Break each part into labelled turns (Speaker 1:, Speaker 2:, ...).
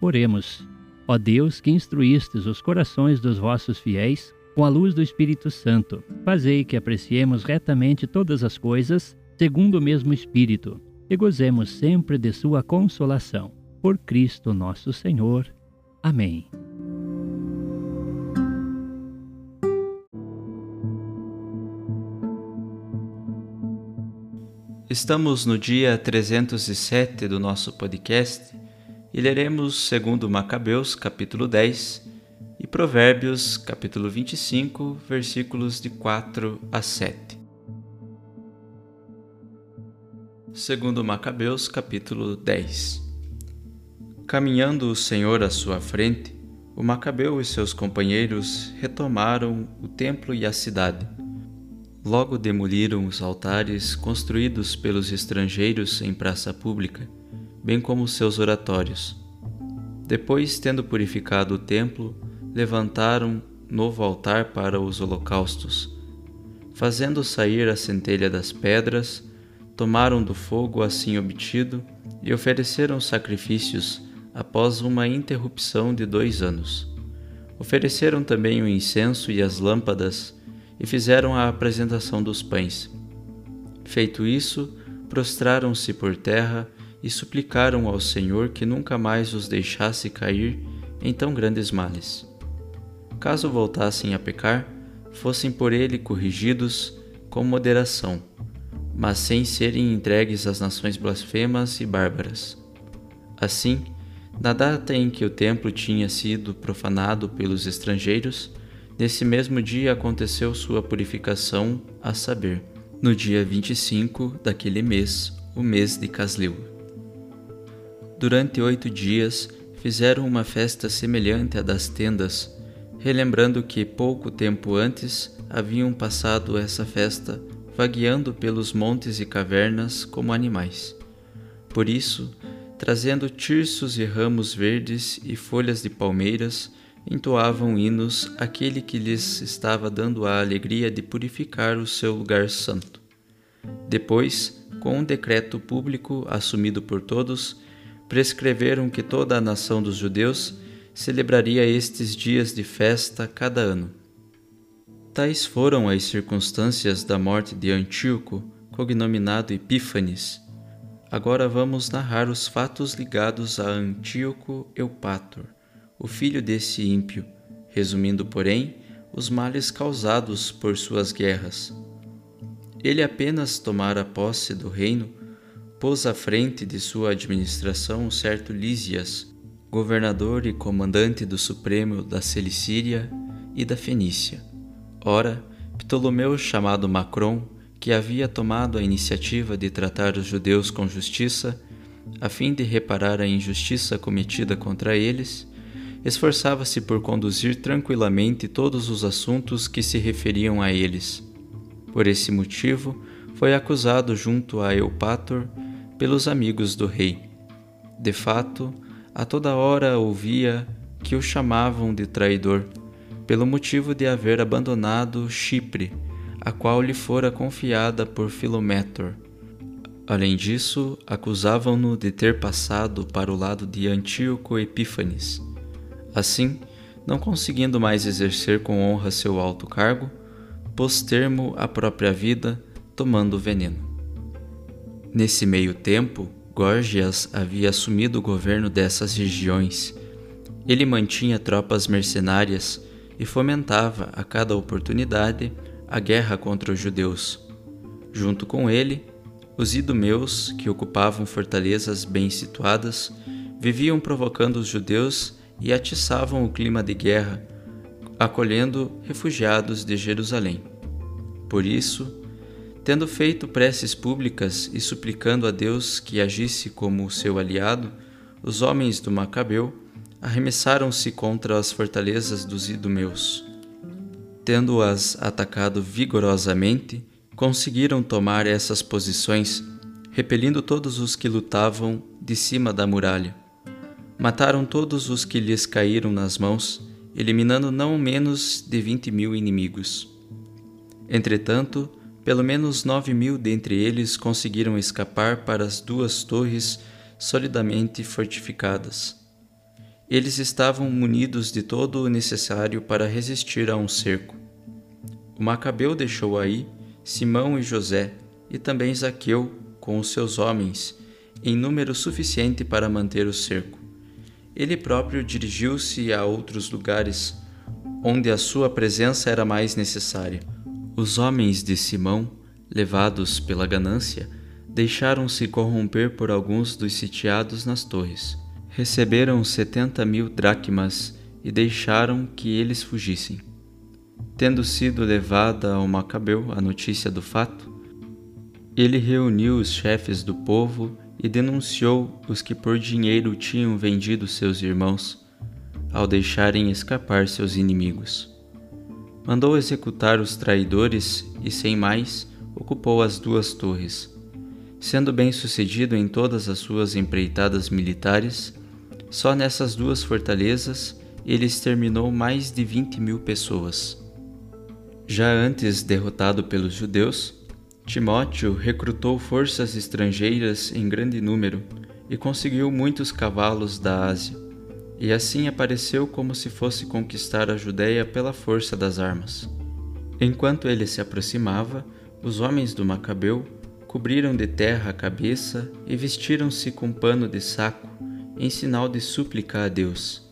Speaker 1: Oremos. Ó Deus, que instruístes os corações dos vossos fiéis com a luz do Espírito Santo, fazei que apreciemos retamente todas as coisas, segundo o mesmo Espírito, e gozemos sempre de Sua consolação. Por Cristo nosso Senhor. Amém.
Speaker 2: Estamos no dia 307 do nosso podcast e leremos segundo Macabeus, capítulo 10, e Provérbios, capítulo 25, versículos de 4 a 7. Segundo Macabeus, capítulo 10. Caminhando o Senhor à sua frente, o Macabeu e seus companheiros retomaram o templo e a cidade. Logo demoliram os altares construídos pelos estrangeiros em praça pública bem como seus oratórios. Depois, tendo purificado o templo, levantaram novo altar para os holocaustos. Fazendo sair a centelha das pedras, tomaram do fogo assim obtido e ofereceram sacrifícios após uma interrupção de dois anos. Ofereceram também o incenso e as lâmpadas e fizeram a apresentação dos pães. Feito isso, prostraram-se por terra e suplicaram ao Senhor que nunca mais os deixasse cair em tão grandes males. Caso voltassem a pecar, fossem por ele corrigidos com moderação, mas sem serem entregues às nações blasfemas e bárbaras. Assim, na data em que o templo tinha sido profanado pelos estrangeiros, nesse mesmo dia aconteceu sua purificação, a saber, no dia 25 daquele mês, o mês de Casleu. Durante oito dias fizeram uma festa semelhante à das tendas, relembrando que pouco tempo antes haviam passado essa festa vagueando pelos montes e cavernas como animais. Por isso, trazendo tirsos e ramos verdes e folhas de palmeiras, entoavam hinos àquele que lhes estava dando a alegria de purificar o seu lugar santo. Depois, com um decreto público assumido por todos, prescreveram que toda a nação dos judeus celebraria estes dias de festa cada ano. Tais foram as circunstâncias da morte de Antíoco, cognominado Epífanes. Agora vamos narrar os fatos ligados a Antíoco Eupátor, o filho desse ímpio, resumindo, porém, os males causados por suas guerras. Ele apenas tomara posse do reino pôs à frente de sua administração um certo Lísias, governador e comandante do Supremo da Celicíria, e da Fenícia. Ora, Ptolomeu, chamado Macron, que havia tomado a iniciativa de tratar os judeus com justiça, a fim de reparar a injustiça cometida contra eles, esforçava-se por conduzir tranquilamente todos os assuntos que se referiam a eles. Por esse motivo, foi acusado junto a Eupator pelos amigos do rei. De fato, a toda hora ouvia que o chamavam de traidor, pelo motivo de haver abandonado Chipre, a qual lhe fora confiada por Filométor. Além disso, acusavam-no de ter passado para o lado de Antíoco Epífanes. Assim, não conseguindo mais exercer com honra seu alto cargo, pôs termo à própria vida, tomando veneno. Nesse meio tempo, Gorgias havia assumido o governo dessas regiões. Ele mantinha tropas mercenárias e fomentava a cada oportunidade a guerra contra os judeus. Junto com ele, os idumeus, que ocupavam fortalezas bem situadas, viviam provocando os judeus e atiçavam o clima de guerra, acolhendo refugiados de Jerusalém. Por isso, tendo feito preces públicas e suplicando a Deus que agisse como seu aliado, os homens do Macabeu arremessaram-se contra as fortalezas dos idumeus. Tendo-as atacado vigorosamente, conseguiram tomar essas posições, repelindo todos os que lutavam de cima da muralha. Mataram todos os que lhes caíram nas mãos, eliminando não menos de vinte mil inimigos. Entretanto, pelo menos nove mil dentre eles conseguiram escapar para as duas torres solidamente fortificadas eles estavam munidos de todo o necessário para resistir a um cerco. O Macabeu deixou aí Simão e José, e também Zaqueu com os seus homens, em número suficiente para manter o cerco. Ele próprio dirigiu-se a outros lugares, onde a sua presença era mais necessária. Os homens de Simão, levados pela ganância, deixaram-se corromper por alguns dos sitiados nas torres receberam setenta mil dracmas e deixaram que eles fugissem. Tendo sido levada ao Macabeu a notícia do fato, ele reuniu os chefes do povo e denunciou os que por dinheiro tinham vendido seus irmãos, ao deixarem escapar seus inimigos. Mandou executar os traidores e, sem mais, ocupou as duas torres. Sendo bem sucedido em todas as suas empreitadas militares, só nessas duas fortalezas ele exterminou mais de 20 mil pessoas. Já antes derrotado pelos judeus, Timóteo recrutou forças estrangeiras em grande número e conseguiu muitos cavalos da Ásia, e assim apareceu como se fosse conquistar a Judéia pela força das armas. Enquanto ele se aproximava, os homens do Macabeu cobriram de terra a cabeça e vestiram-se com pano de saco em sinal de súplica a Deus.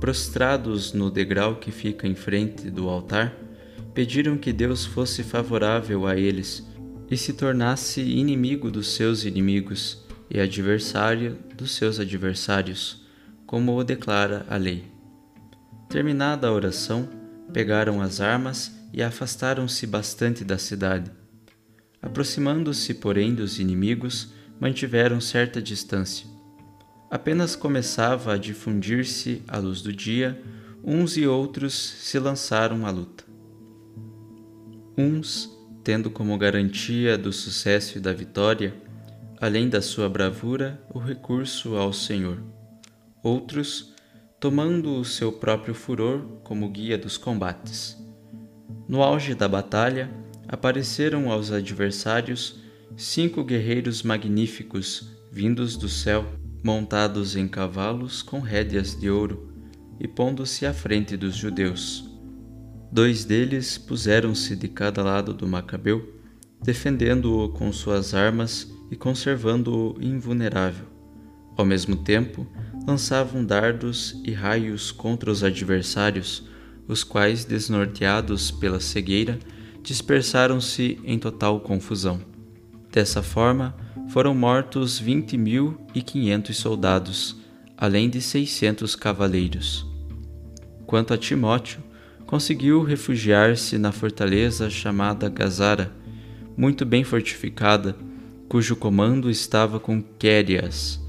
Speaker 2: Prostrados no degrau que fica em frente do altar, pediram que Deus fosse favorável a eles e se tornasse inimigo dos seus inimigos e adversário dos seus adversários, como o declara a lei. Terminada a oração, pegaram as armas e afastaram-se bastante da cidade. Aproximando-se, porém, dos inimigos, mantiveram certa distância apenas começava a difundir-se a luz do dia, uns e outros se lançaram à luta. Uns, tendo como garantia do sucesso e da vitória, além da sua bravura, o recurso ao Senhor. Outros, tomando o seu próprio furor como guia dos combates. No auge da batalha, apareceram aos adversários cinco guerreiros magníficos vindos do céu montados em cavalos com rédeas de ouro e pondo-se à frente dos judeus. Dois deles puseram-se de cada lado do Macabeu, defendendo-o com suas armas e conservando-o invulnerável. Ao mesmo tempo, lançavam dardos e raios contra os adversários, os quais, desnorteados pela cegueira, dispersaram-se em total confusão. Dessa forma, foram mortos vinte mil e quinhentos soldados, além de seiscentos cavaleiros. Quanto a Timóteo, conseguiu refugiar-se na fortaleza chamada Gazara, muito bem fortificada, cujo comando estava com Quérias.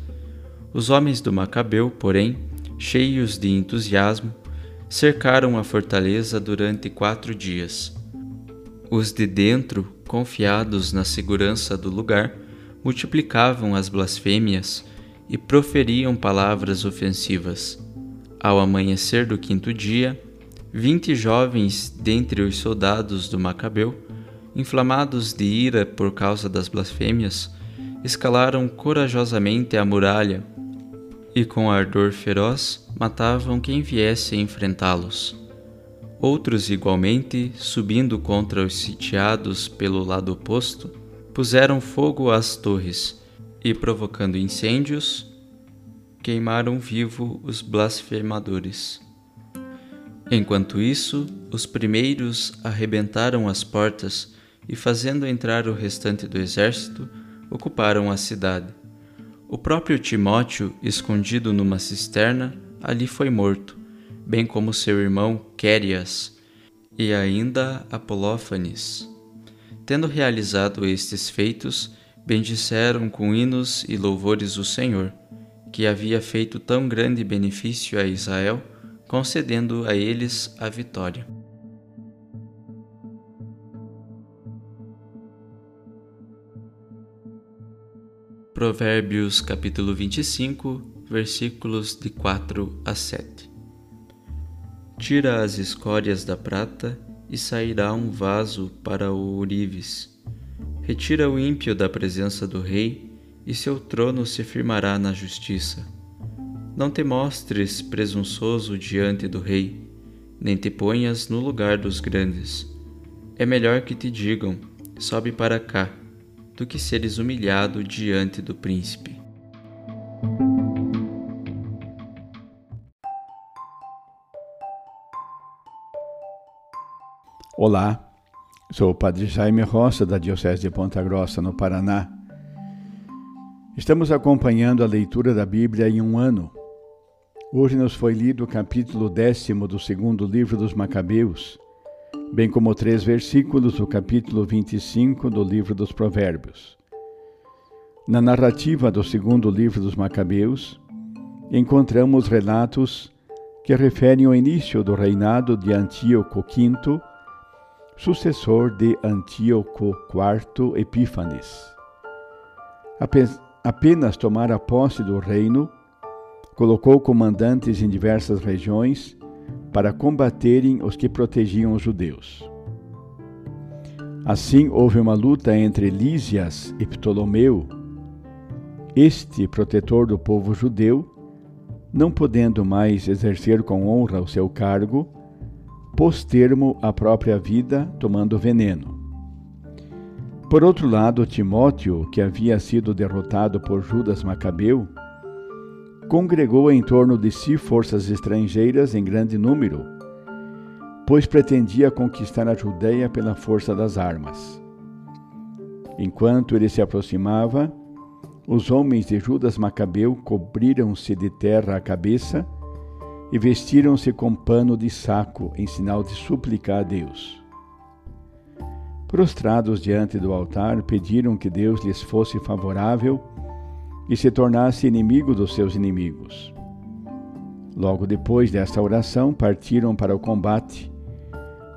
Speaker 2: Os homens do Macabeu, porém, cheios de entusiasmo, cercaram a fortaleza durante quatro dias. Os de dentro, confiados na segurança do lugar, multiplicavam as blasfêmias e proferiam palavras ofensivas. Ao amanhecer do quinto dia, Vinte jovens dentre os soldados do Macabeu, inflamados de ira por causa das blasfêmias, escalaram corajosamente a muralha e, com ardor feroz, matavam quem viesse enfrentá-los. Outros, igualmente, subindo contra os sitiados pelo lado oposto, puseram fogo às torres e, provocando incêndios, queimaram vivo os blasfemadores. Enquanto isso, os primeiros arrebentaram as portas e, fazendo entrar o restante do exército, ocuparam a cidade. O próprio Timóteo, escondido numa cisterna, ali foi morto, bem como seu irmão Quérias e ainda Apolófanes. Tendo realizado estes feitos, bendisseram com hinos e louvores o Senhor, que havia feito tão grande benefício a Israel concedendo a eles a vitória. Provérbios capítulo 25, versículos de 4 a 7. Tira as escórias da prata e sairá um vaso para o ourives. Retira o ímpio da presença do rei e seu trono se firmará na justiça. Não te mostres presunçoso diante do rei, nem te ponhas no lugar dos grandes. É melhor que te digam: sobe para cá, do que seres humilhado diante do príncipe.
Speaker 3: Olá, sou o Padre Jaime Roça, da Diocese de Ponta Grossa, no Paraná. Estamos acompanhando a leitura da Bíblia em um ano Hoje nos foi lido o capítulo décimo do segundo livro dos Macabeus, bem como três versículos do capítulo 25 do livro dos Provérbios. Na narrativa do segundo livro dos Macabeus, encontramos relatos que referem ao início do reinado de Antíoco V, sucessor de Antíoco IV Epífanes. Apenas tomara posse do reino, colocou comandantes em diversas regiões para combaterem os que protegiam os judeus. Assim houve uma luta entre Lísias e Ptolomeu. Este, protetor do povo judeu, não podendo mais exercer com honra o seu cargo, pôs termo à própria vida tomando veneno. Por outro lado, Timóteo, que havia sido derrotado por Judas Macabeu, congregou em torno de si forças estrangeiras em grande número, pois pretendia conquistar a Judéia pela força das armas. Enquanto ele se aproximava, os homens de Judas Macabeu cobriram-se de terra a cabeça e vestiram-se com pano de saco em sinal de súplica a Deus. Prostrados diante do altar, pediram que Deus lhes fosse favorável e se tornasse inimigo dos seus inimigos. Logo depois desta oração, partiram para o combate,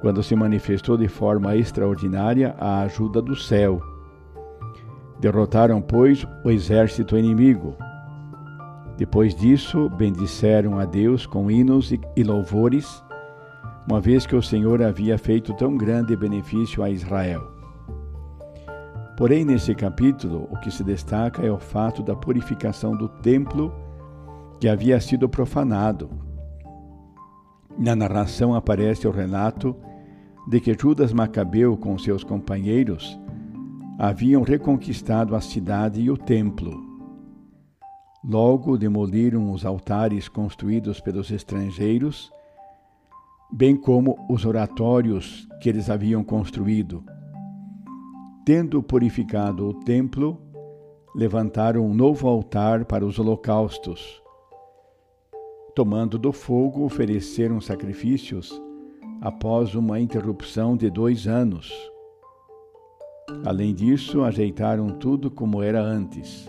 Speaker 3: quando se manifestou de forma extraordinária a ajuda do céu. Derrotaram, pois, o exército inimigo. Depois disso, bendisseram a Deus com hinos e louvores, uma vez que o Senhor havia feito tão grande benefício a Israel. Porém, nesse capítulo, o que se destaca é o fato da purificação do templo que havia sido profanado. Na narração aparece o relato de que Judas Macabeu, com seus companheiros, haviam reconquistado a cidade e o templo. Logo demoliram os altares construídos pelos estrangeiros, bem como os oratórios que eles haviam construído Tendo purificado o templo, levantaram um novo altar para os holocaustos. Tomando do fogo, ofereceram sacrifícios após uma interrupção de dois anos. Além disso, ajeitaram tudo como era antes.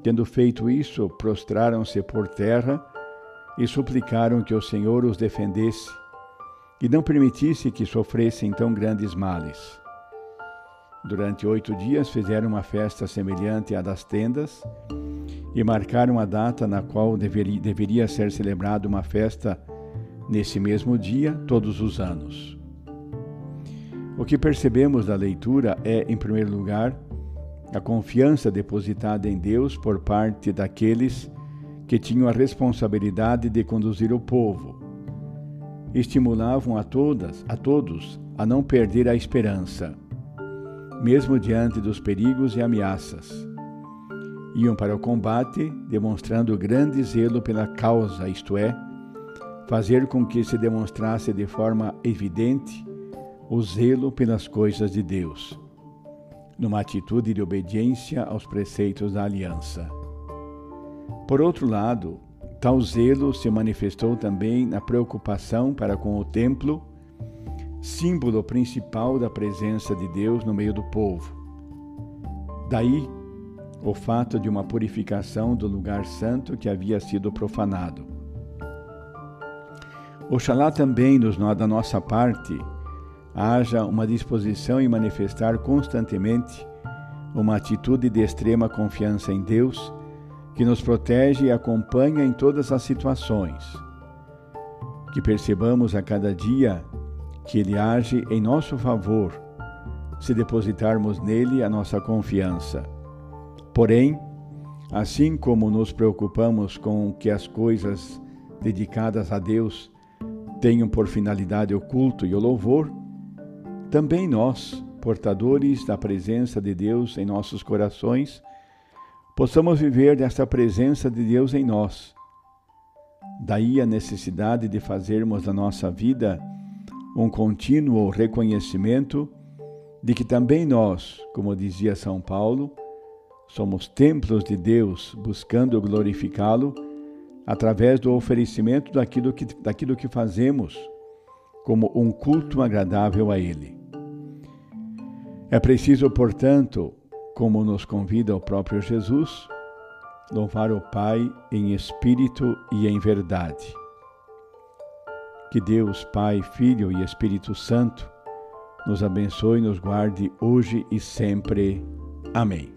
Speaker 3: Tendo feito isso, prostraram-se por terra e suplicaram que o Senhor os defendesse e não permitisse que sofressem tão grandes males. Durante oito dias fizeram uma festa semelhante à das tendas e marcaram a data na qual deveria, deveria ser celebrada uma festa nesse mesmo dia, todos os anos. O que percebemos da leitura é, em primeiro lugar, a confiança depositada em Deus por parte daqueles que tinham a responsabilidade de conduzir o povo. Estimulavam a todas, a todos, a não perder a esperança, mesmo diante dos perigos e ameaças. Iam para o combate, demonstrando grande zelo pela causa, isto é, fazer com que se demonstrasse de forma evidente o zelo pelas coisas de Deus, numa atitude de obediência aos preceitos da aliança. Por outro lado, tal zelo se manifestou também na preocupação para com o templo, símbolo principal da presença de Deus no meio do povo. Daí o fato de uma purificação do lugar santo que havia sido profanado. Oxalá também nos, da nossa parte haja uma disposição em manifestar constantemente uma atitude de extrema confiança em Deus que nos protege e acompanha em todas as situações. Que percebamos a cada dia que Ele age em nosso favor, se depositarmos nele a nossa confiança. Porém, assim como nos preocupamos com que as coisas dedicadas a Deus tenham por finalidade o culto e o louvor, também nós, portadores da presença de Deus em nossos corações, possamos viver desta presença de Deus em nós. Daí a necessidade de fazermos da nossa vida um contínuo reconhecimento de que também nós, como dizia São Paulo, somos templos de Deus buscando glorificá-lo através do oferecimento daquilo que, daquilo que fazemos como um culto agradável a Ele. É preciso, portanto, como nos convida o próprio Jesus, louvar o Pai em espírito e em verdade. Que Deus, Pai, Filho e Espírito Santo nos abençoe e nos guarde hoje e sempre. Amém.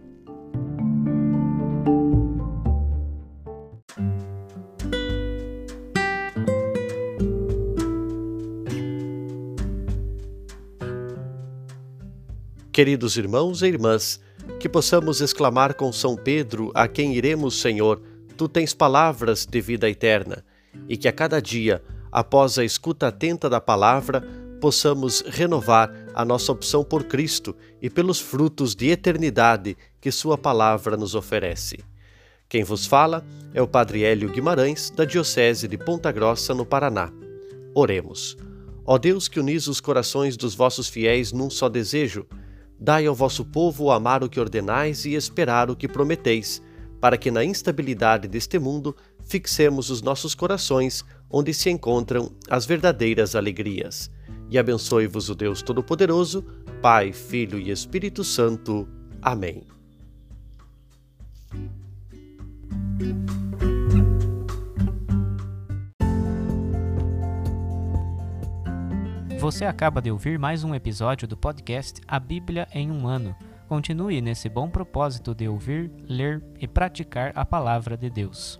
Speaker 4: Queridos irmãos e irmãs, que possamos exclamar com São Pedro, a quem iremos, Senhor, tu tens palavras de vida eterna, e que a cada dia, após a escuta atenta da palavra, possamos renovar a nossa opção por Cristo e pelos frutos de eternidade que Sua palavra nos oferece. Quem vos fala é o Padre Hélio Guimarães, da Diocese de Ponta Grossa, no Paraná. Oremos. Ó Deus que unis os corações dos vossos fiéis num só desejo, Dai ao vosso povo amar o que ordenais e esperar o que prometeis, para que na instabilidade deste mundo fixemos os nossos corações onde se encontram as verdadeiras alegrias. E abençoe-vos o Deus Todo-Poderoso, Pai, Filho e Espírito Santo. Amém.
Speaker 5: Você acaba de ouvir mais um episódio do podcast A Bíblia em um Ano. Continue nesse bom propósito de ouvir, ler e praticar a palavra de Deus.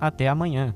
Speaker 5: Até amanhã!